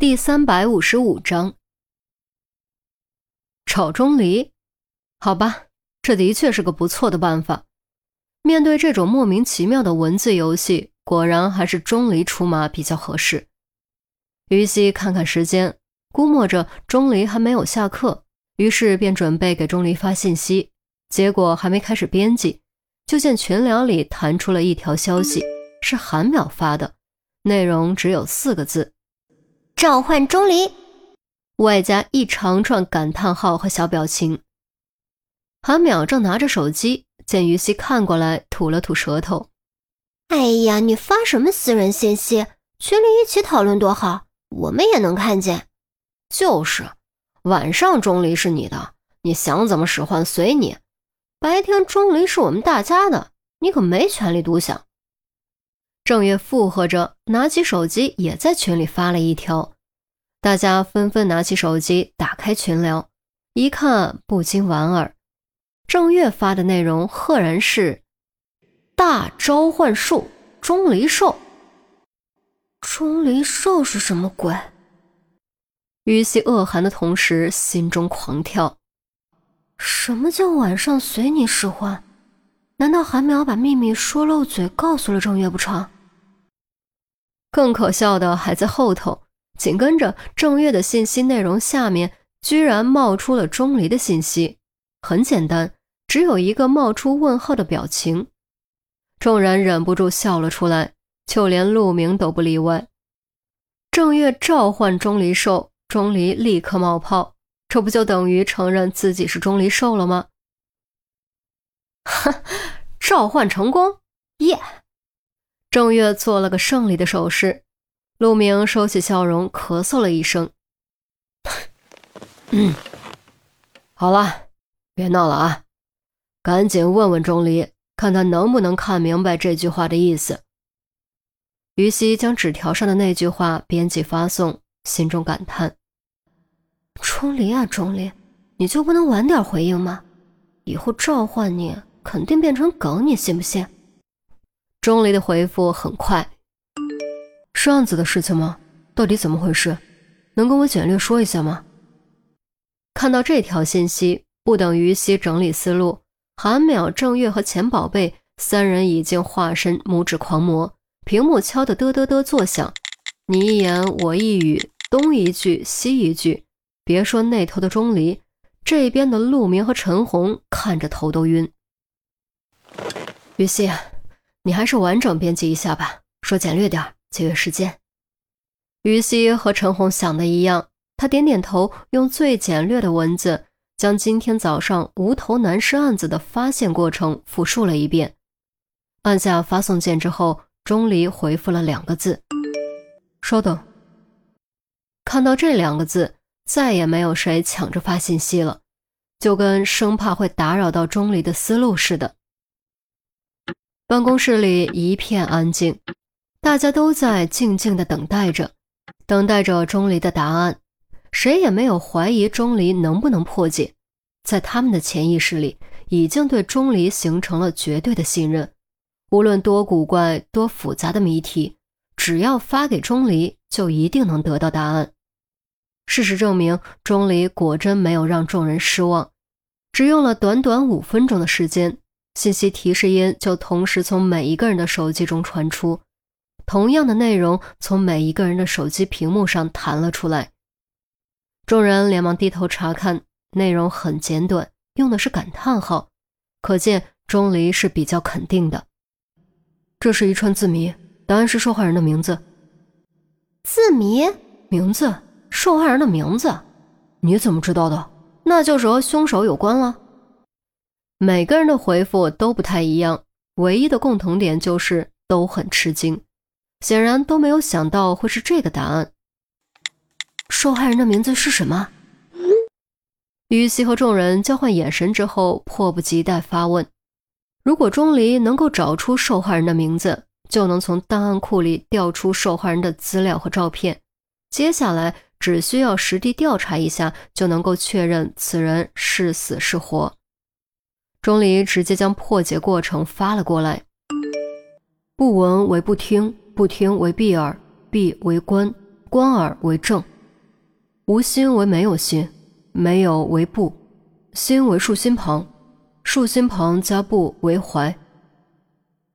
第三百五十五章，炒钟离，好吧，这的确是个不错的办法。面对这种莫名其妙的文字游戏，果然还是钟离出马比较合适。于西看看时间，估摸着钟离还没有下课，于是便准备给钟离发信息。结果还没开始编辑，就见群聊里弹出了一条消息，是韩淼发的，内容只有四个字。召唤钟离，外加一长串感叹号和小表情。韩淼正拿着手机，见于西看过来，吐了吐舌头：“哎呀，你发什么私人信息？群里一起讨论多好，我们也能看见。就是，晚上钟离是你的，你想怎么使唤随你。白天钟离是我们大家的，你可没权利独享。”郑月附和着，拿起手机也在群里发了一条。大家纷纷拿起手机，打开群聊，一看不禁莞尔。郑月发的内容赫然是“大召唤术钟离兽”。钟离兽是什么鬼？于西恶寒的同时，心中狂跳。什么叫晚上随你使唤？难道韩淼把秘密说漏嘴，告诉了郑月不成？更可笑的还在后头，紧跟着郑月的信息内容下面居然冒出了钟离的信息，很简单，只有一个冒出问号的表情。众人忍不住笑了出来，就连陆明都不例外。郑月召唤钟离兽，钟离立刻冒泡，这不就等于承认自己是钟离兽了吗？哈，召唤成功，耶！郑月做了个胜利的手势，陆明收起笑容，咳嗽了一声：“嗯，好了，别闹了啊，赶紧问问钟离，看他能不能看明白这句话的意思。”于西将纸条上的那句话编辑发送，心中感叹：“钟离啊，钟离，你就不能晚点回应吗？以后召唤你，肯定变成梗，你信不信？”钟离的回复很快，是案子的事情吗？到底怎么回事？能跟我简略说一下吗？看到这条信息，不等于西整理思路，韩淼、郑月和钱宝贝三人已经化身拇指狂魔，屏幕敲得嘚嘚嘚作响，你一言我一语，东一句西一句，别说那头的钟离，这边的陆明和陈红看着头都晕。于西。你还是完整编辑一下吧，说简略点，节约时间。于西和陈红想的一样，他点点头，用最简略的文字将今天早上无头男尸案子的发现过程复述了一遍。按下发送键之后，钟离回复了两个字：“稍等。”看到这两个字，再也没有谁抢着发信息了，就跟生怕会打扰到钟离的思路似的。办公室里一片安静，大家都在静静的等待着，等待着钟离的答案。谁也没有怀疑钟离能不能破解，在他们的潜意识里，已经对钟离形成了绝对的信任。无论多古怪、多复杂的谜题，只要发给钟离，就一定能得到答案。事实证明，钟离果真没有让众人失望，只用了短短五分钟的时间。信息提示音就同时从每一个人的手机中传出，同样的内容从每一个人的手机屏幕上弹了出来。众人连忙低头查看，内容很简短，用的是感叹号，可见钟离是比较肯定的。这是一串字谜，答案是受害人的名字。字谜名字，受害人的名字，你怎么知道的？那就是和凶手有关了。每个人的回复都不太一样，唯一的共同点就是都很吃惊，显然都没有想到会是这个答案。受害人的名字是什么？于西和众人交换眼神之后，迫不及待发问：如果钟离能够找出受害人的名字，就能从档案库里调出受害人的资料和照片，接下来只需要实地调查一下，就能够确认此人是死是活。钟离直接将破解过程发了过来。不闻为不听，不听为闭耳，闭为关，观耳为正，无心为没有心，没有为不，心为竖心旁，竖心旁加不为怀。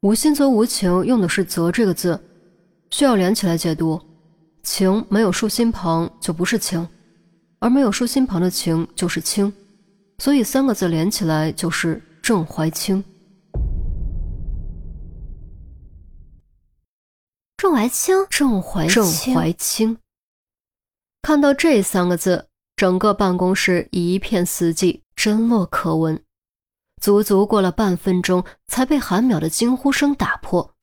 无心则无情，用的是“则”这个字，需要连起来解读。情没有竖心旁就不是情，而没有竖心旁的情就是清，所以三个字连起来就是郑怀清。郑怀清，郑怀郑怀清。看到这三个字，整个办公室一片死寂，真落可闻。足足过了半分钟，才被韩淼的惊呼声打破。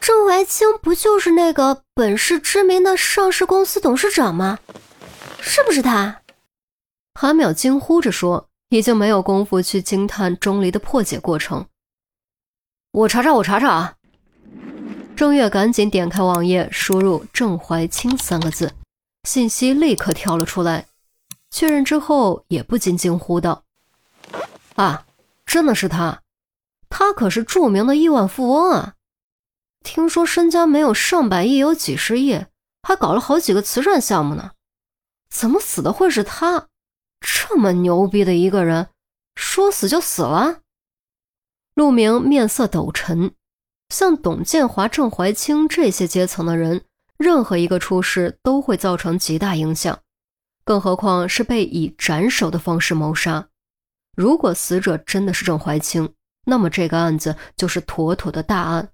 郑怀清不就是那个本市知名的上市公司董事长吗？是不是他？韩淼惊呼着说，已经没有功夫去惊叹钟离的破解过程。我查查，我查查啊！郑月赶紧点开网页，输入“郑怀清”三个字，信息立刻跳了出来。确认之后，也不禁惊呼道。啊，真的是他，他可是著名的亿万富翁啊！听说身家没有上百亿，有几十亿，还搞了好几个慈善项目呢。怎么死的会是他？这么牛逼的一个人，说死就死了？陆明面色陡沉，像董建华、郑怀清这些阶层的人，任何一个出事都会造成极大影响，更何况是被以斩首的方式谋杀。如果死者真的是郑怀清，那么这个案子就是妥妥的大案，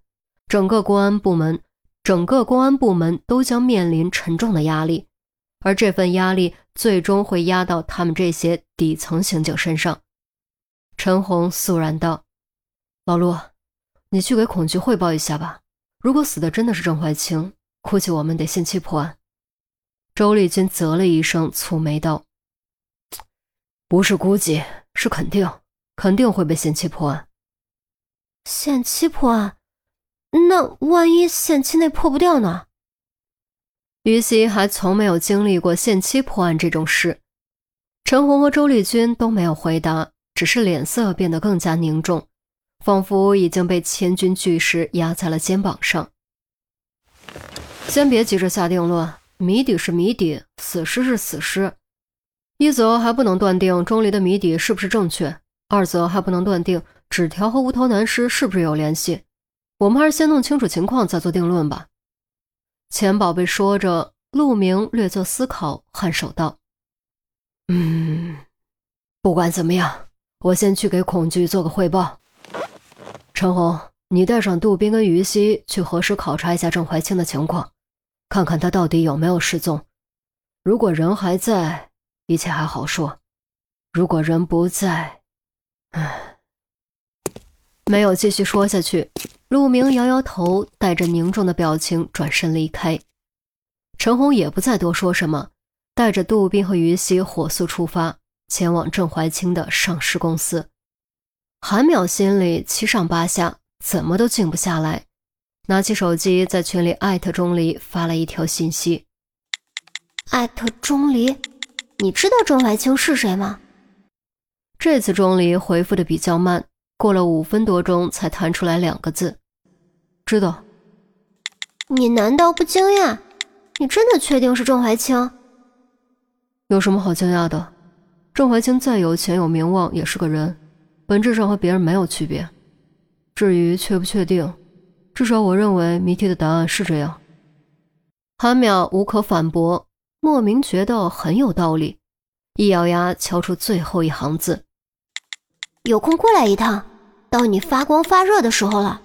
整个公安部门，整个公安部门都将面临沉重的压力，而这份压力最终会压到他们这些底层刑警身上。陈红肃然道：“老陆，你去给孔局汇报一下吧。如果死的真的是郑怀清，估计我们得限期破案。”周丽君啧了一声，蹙眉道：“不是估计。”是肯定，肯定会被限期破案。限期破案，那万一限期内破不掉呢？于西还从没有经历过限期破案这种事。陈红和周丽君都没有回答，只是脸色变得更加凝重，仿佛已经被千钧巨石压在了肩膀上。先别急着下定论，谜底是谜底，死尸是死尸。一则还不能断定钟离的谜底是不是正确，二则还不能断定纸条和无头男尸是不是有联系。我们还是先弄清楚情况再做定论吧。钱宝贝说着，陆明略作思考，颔首道：“嗯，不管怎么样，我先去给孔局做个汇报。陈红，你带上杜宾跟于西去核实考察一下郑怀清的情况，看看他到底有没有失踪。如果人还在。”一切还好说，如果人不在，唉，没有继续说下去。陆明摇摇头，带着凝重的表情转身离开。陈红也不再多说什么，带着杜宾和于西火速出发，前往郑怀清的上市公司。韩淼心里七上八下，怎么都静不下来，拿起手机在群里艾特钟离发了一条信息：艾特钟离。你知道郑怀清是谁吗？这次钟离回复的比较慢，过了五分多钟才弹出来两个字：“知道。”你难道不惊讶？你真的确定是郑怀清？有什么好惊讶的？郑怀清再有钱有名望，也是个人，本质上和别人没有区别。至于确不确定，至少我认为谜题的答案是这样。韩淼无可反驳。莫名觉得很有道理，一咬牙敲出最后一行字：“有空过来一趟，到你发光发热的时候了。”